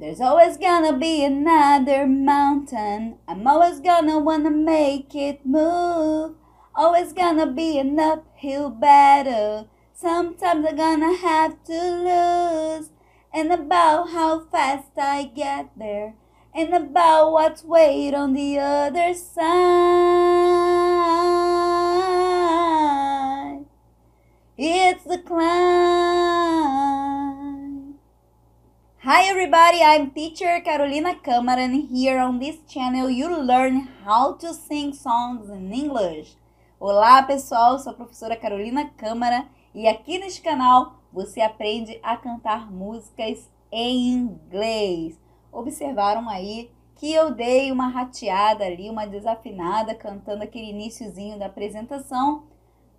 There's always gonna be another mountain. I'm always gonna wanna make it move. Always gonna be an uphill battle. Sometimes I'm gonna have to lose. And about how fast I get there. And about what's wait on the other side. It's the climb. Hi everybody, I'm teacher Carolina Câmara and here on this channel you learn how to sing songs in English. Olá pessoal, sou a professora Carolina Câmara e aqui neste canal você aprende a cantar músicas em inglês. Observaram aí que eu dei uma rateada ali, uma desafinada cantando aquele iníciozinho da apresentação,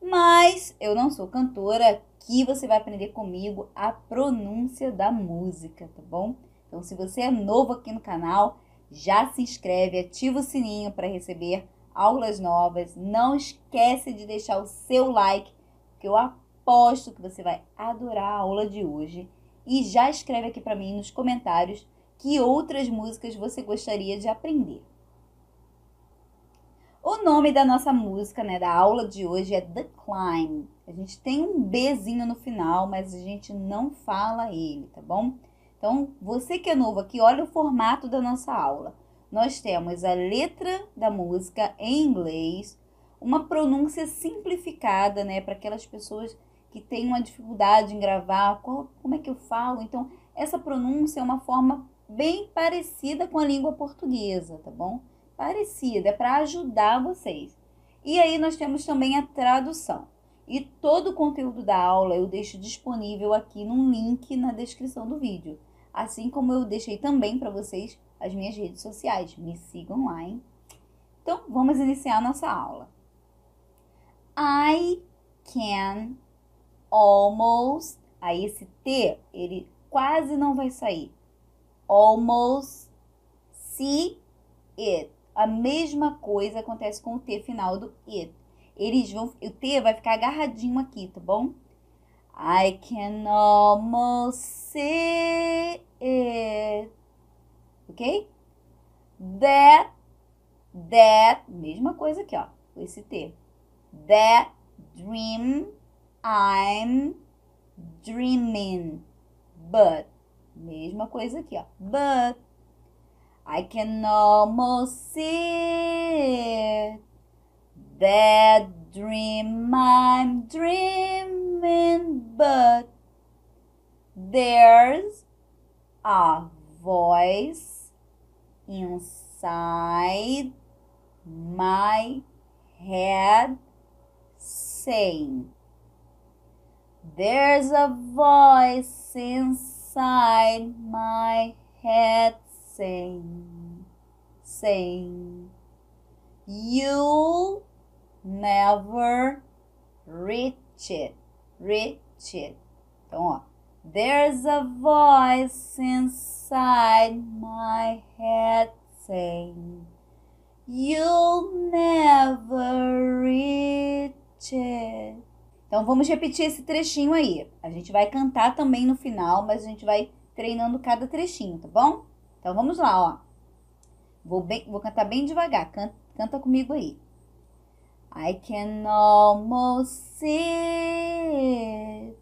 mas eu não sou cantora, aqui você vai aprender comigo a pronúncia da música, tá bom? Então, se você é novo aqui no canal, já se inscreve, ativa o sininho para receber aulas novas. Não esquece de deixar o seu like, que eu aposto que você vai adorar a aula de hoje. E já escreve aqui para mim nos comentários que outras músicas você gostaria de aprender. O nome da nossa música, né, da aula de hoje é The Climb. A gente tem um Bzinho no final, mas a gente não fala ele, tá bom? Então, você que é novo aqui, olha o formato da nossa aula. Nós temos a letra da música em inglês, uma pronúncia simplificada, né, para aquelas pessoas que têm uma dificuldade em gravar, qual, como é que eu falo? Então, essa pronúncia é uma forma bem parecida com a língua portuguesa, tá bom? Parecida, é para ajudar vocês. E aí nós temos também a tradução. E todo o conteúdo da aula eu deixo disponível aqui num link na descrição do vídeo. Assim como eu deixei também para vocês as minhas redes sociais. Me sigam lá, hein? Então, vamos iniciar a nossa aula. I can almost. Aí esse T, ele quase não vai sair almost see it. A mesma coisa acontece com o T final do it. Eles vão, o T vai ficar agarradinho aqui, tá bom? I can almost see it. Ok? That, that, mesma coisa aqui, ó, esse T. That dream I'm dreaming. But Mesma coisa aqui, ó. But I can almost see that dream I'm dreaming, but there's a voice inside my head saying, There's a voice inside inside my head saying, saying, you'll never reach it, reach it. Então, ó, there's a voice inside my head saying, you'll never reach it. Então vamos repetir esse trechinho aí. A gente vai cantar também no final, mas a gente vai treinando cada trechinho, tá bom? Então vamos lá, ó. Vou, bem, vou cantar bem devagar. Canta, canta comigo aí. I can almost see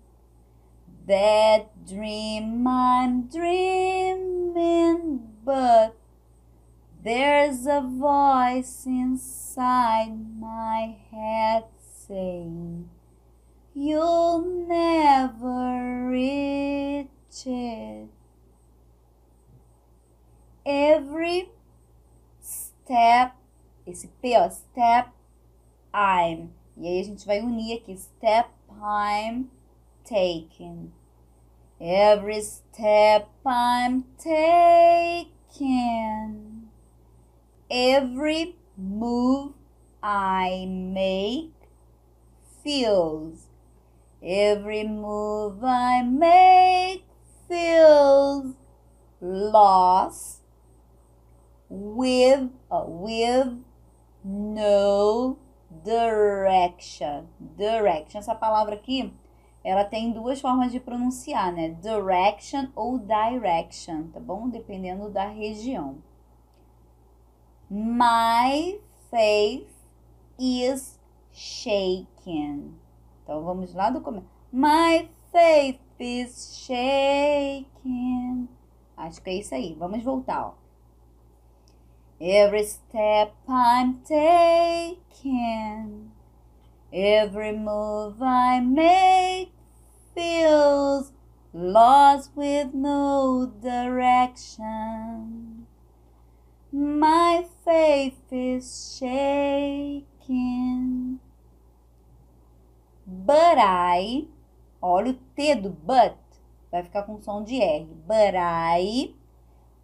that dream I'm dreaming, but there's a voice inside my head saying You'll never reach it. Every step, esse P, ó, step I'm. E aí a gente vai unir aqui, step I'm taking. Every step I'm taking. Every move I make feels Every move I make feels lost with uh, with no direction. Direction, essa palavra aqui ela tem duas formas de pronunciar, né? Direction ou direction, tá bom? Dependendo da região. My faith is shaken. Então vamos lá do começo. My faith is shaken. Acho que é isso aí. Vamos voltar, ó. Every step I'm taking, every move I make feels lost with no direction. My faith is shaking. But I, olha o T do but, vai ficar com som de R. But I,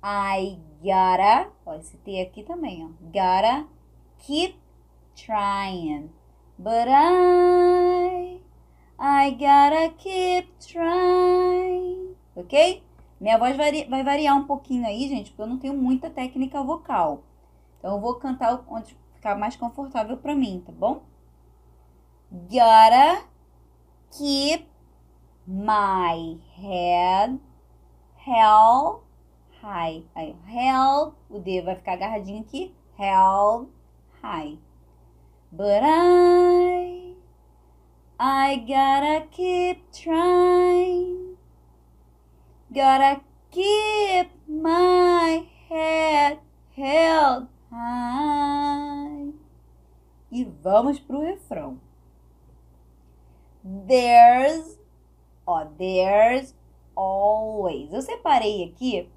I gotta, ó, esse T aqui também, ó. Gotta keep trying. But I, I gotta keep trying. Ok? Minha voz vai, vai variar um pouquinho aí, gente, porque eu não tenho muita técnica vocal. Então, eu vou cantar onde ficar mais confortável pra mim, tá bom? Gotta keep my head held high. Aí, held, o D vai ficar agarradinho aqui. Held high. But I, I gotta keep trying. Gotta keep my head held high. E vamos pro refrão. There's, ó, there's always. Eu separei aqui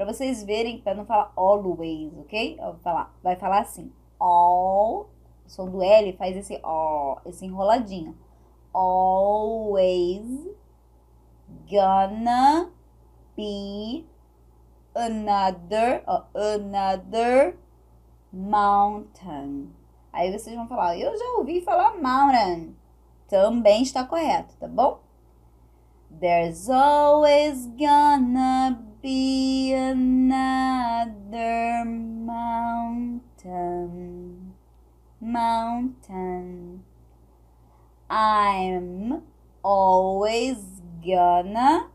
para vocês verem, para não falar always, ok? Vai falar, vai falar assim, all, o som do L faz esse ó, esse enroladinho. Always gonna be another, another mountain. Aí vocês vão falar, eu já ouvi falar mountain. Também está correto, tá bom? There's always gonna be another mountain, mountain. I'm always gonna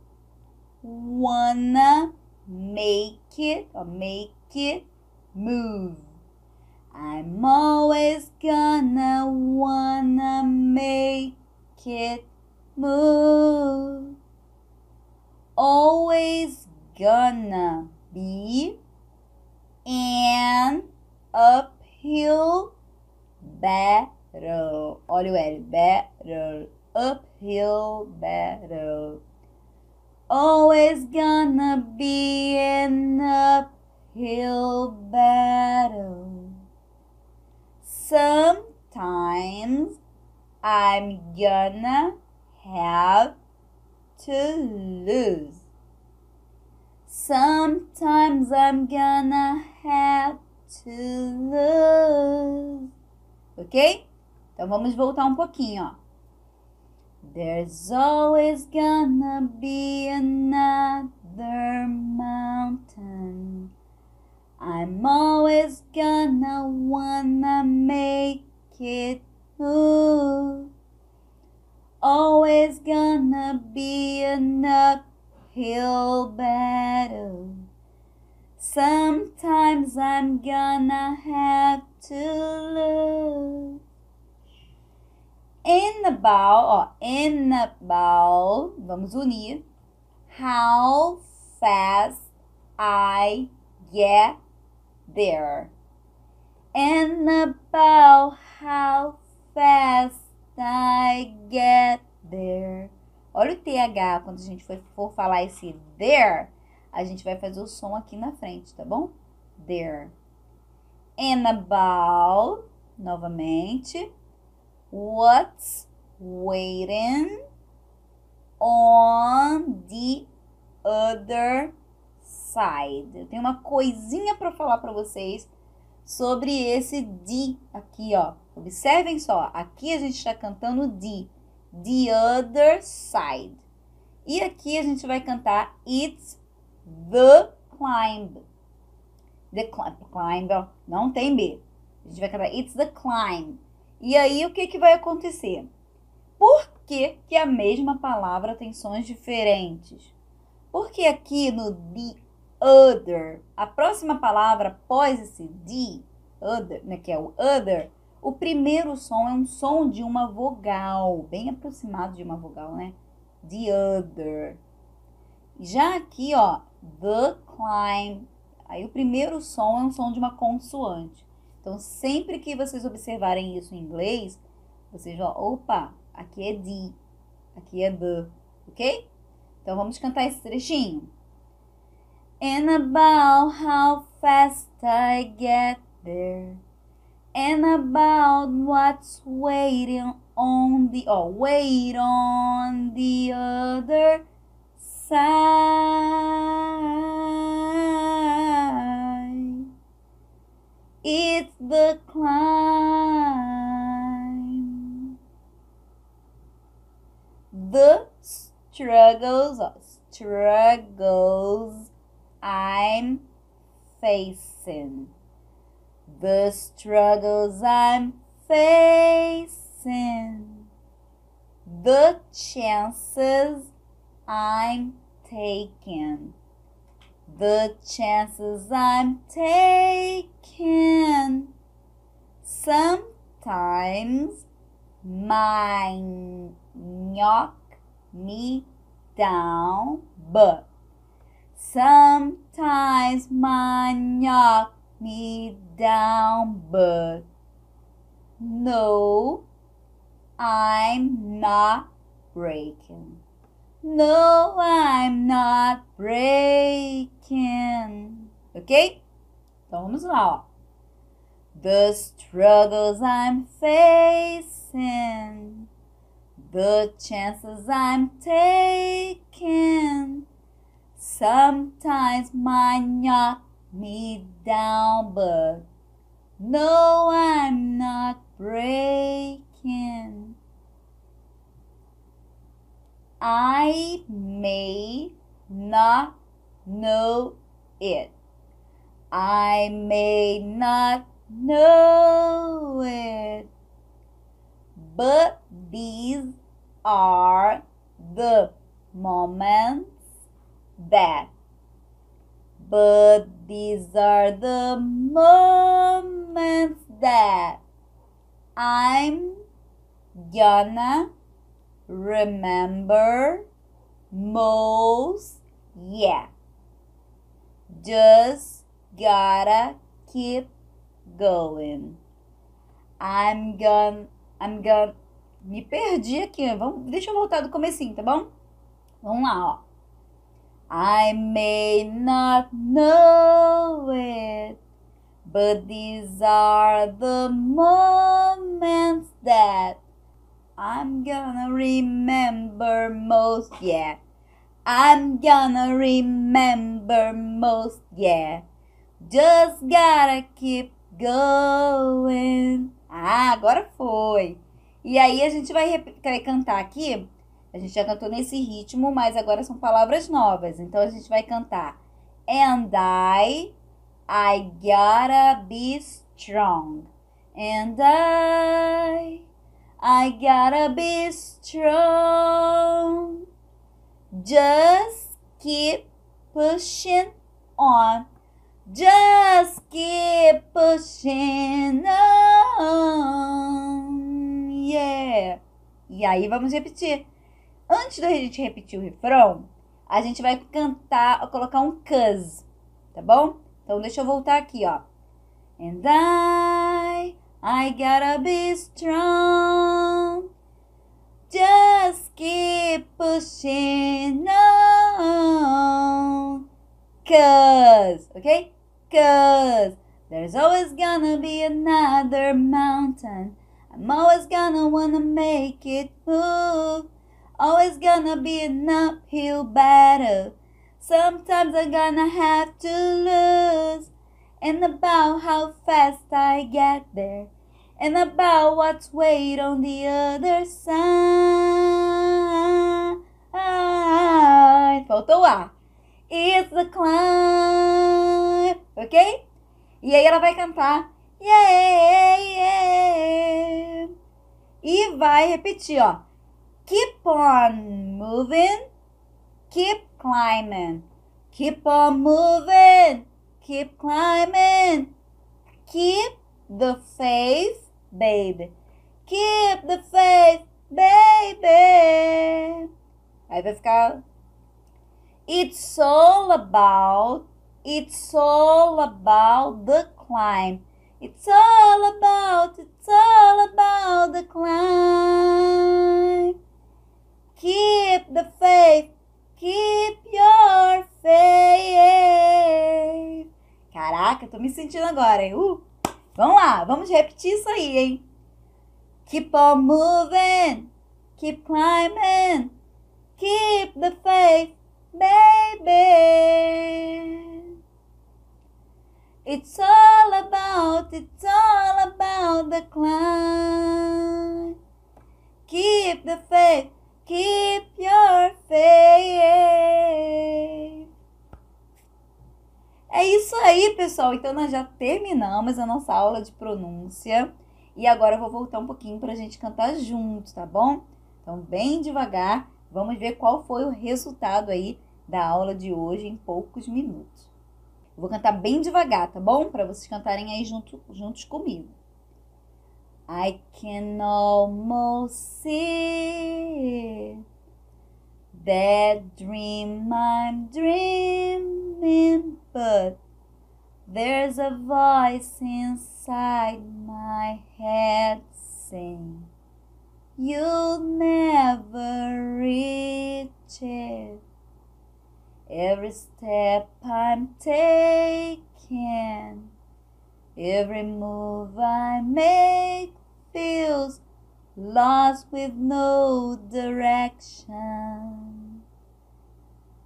wanna make it or make it move. I'm always gonna wanna make it move. Always gonna be an uphill battle. All o L, battle. Uphill battle. Always gonna be an uphill battle. Sometimes I'm gonna have to lose. Sometimes I'm gonna have to lose. Ok? Então vamos voltar um pouquinho, ó. There's always gonna be another mountain. I'm always gonna wanna make it move. Always gonna be enough uphill battle. Sometimes I'm gonna have to lose. In about, ó, in the about, vamos unir. How fast I get there. And about how fast I get there. Olha o TH, quando a gente for, for falar esse there, a gente vai fazer o som aqui na frente, tá bom? There. And about, novamente. What's waiting on the other side? Eu tenho uma coisinha para falar para vocês sobre esse de aqui, ó. Observem só, aqui a gente está cantando de the other side. E aqui a gente vai cantar It's the climb. The climb, ó, não tem B. A gente vai cantar It's the climb. E aí o que, que vai acontecer? Por que, que a mesma palavra tem sons diferentes? Porque aqui no the other, a próxima palavra após esse the, other, né, que é o other, o primeiro som é um som de uma vogal, bem aproximado de uma vogal, né? The other. Já aqui, ó, the climb, aí o primeiro som é um som de uma consoante. Então, sempre que vocês observarem isso em inglês, vocês vão, opa, aqui é the, aqui é the, ok? Então, vamos cantar esse trechinho. And about how fast I get there and about what's waiting on the oh wait on the other side. It's the climb. The struggles oh, struggles i'm facing the struggles I'm facing, the chances I'm taking, the chances I'm taking. Sometimes my knock me down, but sometimes my knock me down, but no, I'm not breaking. No, I'm not breaking. Ok? Então vamos lá, ó. The struggles I'm facing, the chances I'm taking, sometimes might knock me down, but no, I'm not breaking. I may not know it. I may not know it. But these are the moments that but these are the moments that I'm gonna remember most. Yeah. Just gotta keep going. I'm gonna. I'm gonna. Me perdi aqui. Vamos, deixa eu voltar do comecinho, tá bom? Vamos lá, ó. I may not know it, but these are the moments that I'm gonna remember most, yeah. I'm gonna remember most, yeah. Just gotta keep going. Ah, agora foi. E aí a gente vai, vai cantar aqui a gente já cantou nesse ritmo, mas agora são palavras novas. Então a gente vai cantar. And I, I gotta be strong. And I, I gotta be strong. Just keep pushing on. Just keep pushing on. Yeah. E aí vamos repetir. Antes da gente repetir o refrão, a gente vai cantar, colocar um cuz, tá bom? Então deixa eu voltar aqui, ó. And I, I gotta be strong. Just keep pushing on. Cause, okay? Cause there's always gonna be another mountain. I'm always gonna wanna make it move. Always gonna be an uphill battle. Sometimes I'm gonna have to lose. And about how fast I get there. And about what's wait on the other side. Faltou A. It's the climb. Ok? E aí ela vai cantar. Yeah, yeah. E vai repetir, ó. Keep on moving. Keep climbing. Keep on moving. Keep climbing. Keep the faith, baby. Keep the faith, baby. Aí vai. It's all about, it's all about the climb. It's all about, it's all about the climb. Keep the faith, keep your faith. Caraca, tô me sentindo agora, hein? Uh, vamos lá, vamos repetir isso aí, hein? Keep on moving, keep climbing, keep the faith, baby. It's all about, it's all about the climb. Keep the faith, keep your faith. É isso aí, pessoal. Então nós já terminamos a nossa aula de pronúncia. E agora eu vou voltar um pouquinho para a gente cantar junto, tá bom? Então, bem devagar, vamos ver qual foi o resultado aí da aula de hoje em poucos minutos. Vou cantar bem devagar, tá bom? Para vocês cantarem aí junto, juntos comigo. I can almost see that dream I'm dreaming, but there's a voice inside my head saying, You'll never reach it. Every step I'm taking, every move I make feels lost with no direction.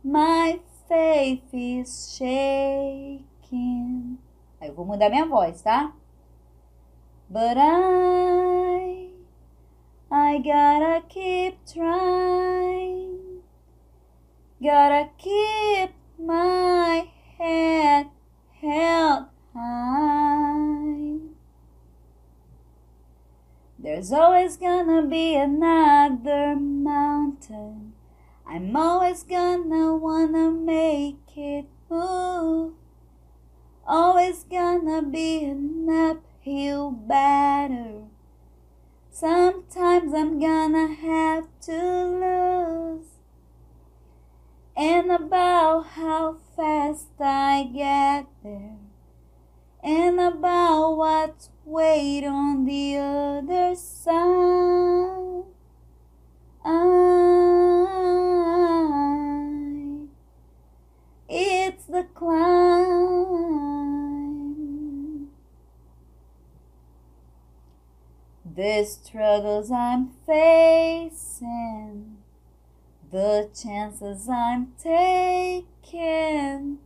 My faith is shaking. Aí eu vou mudar minha voz, tá? But I, I gotta keep trying. Gotta keep my There's always gonna be another mountain. I'm always gonna wanna make it move. Always gonna be an uphill battle. Sometimes I'm gonna have to lose. And about how fast I get there. And about what's wait on the other side. It's the climb. The struggles I'm facing, the chances I'm taking,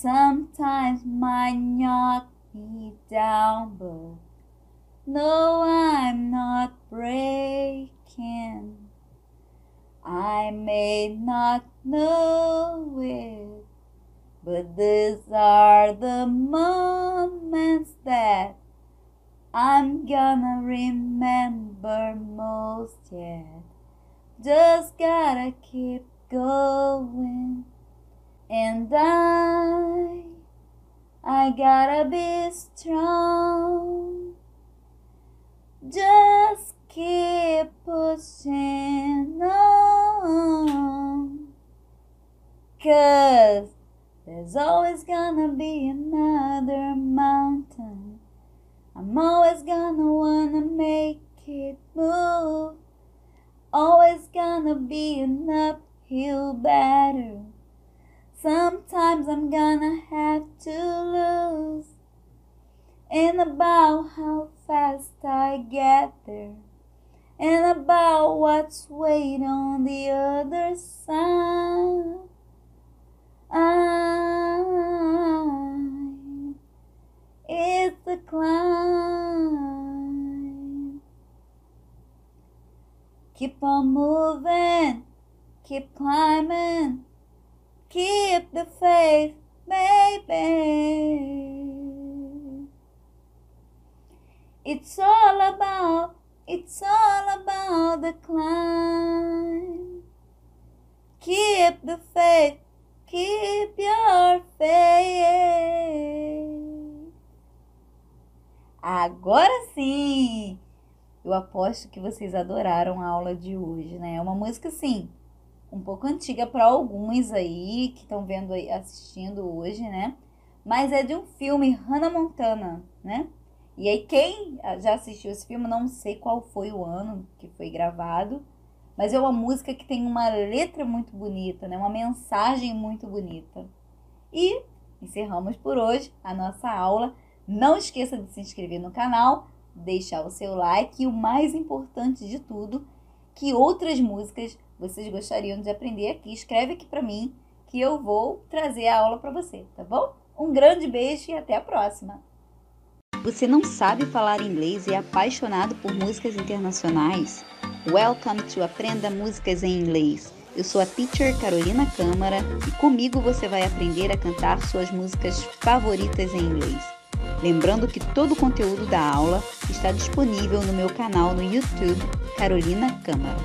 sometimes might knock me down, but no, I'm not breaking. I may not know it, but these are the moments that I'm gonna remember most yet. Just gotta keep going, and I, I gotta be strong. Just keep pushing on. Cause there's always gonna be another mountain. I'm always gonna wanna make it move. Always gonna be an uphill battle. Sometimes I'm gonna have to lose. And about how fast I get there. And about what's waiting on the other side. I, it's the climb. Keep on moving, keep climbing, keep the faith, baby. It's all about, it's all about the climb. keep the faith, keep your faith. Agora sim! Eu aposto que vocês adoraram a aula de hoje, né? É uma música, sim, um pouco antiga para alguns aí que estão vendo aí, assistindo hoje, né? Mas é de um filme Hannah Montana, né? E aí quem já assistiu esse filme, não sei qual foi o ano que foi gravado, mas é uma música que tem uma letra muito bonita, né? Uma mensagem muito bonita. E encerramos por hoje a nossa aula. Não esqueça de se inscrever no canal, deixar o seu like e o mais importante de tudo, que outras músicas vocês gostariam de aprender aqui. Escreve aqui para mim que eu vou trazer a aula para você, tá bom? Um grande beijo e até a próxima! Você não sabe falar inglês e é apaixonado por músicas internacionais? Welcome to Aprenda Músicas em Inglês. Eu sou a teacher Carolina Câmara e comigo você vai aprender a cantar suas músicas favoritas em inglês. Lembrando que todo o conteúdo da aula está disponível no meu canal no YouTube Carolina Câmara.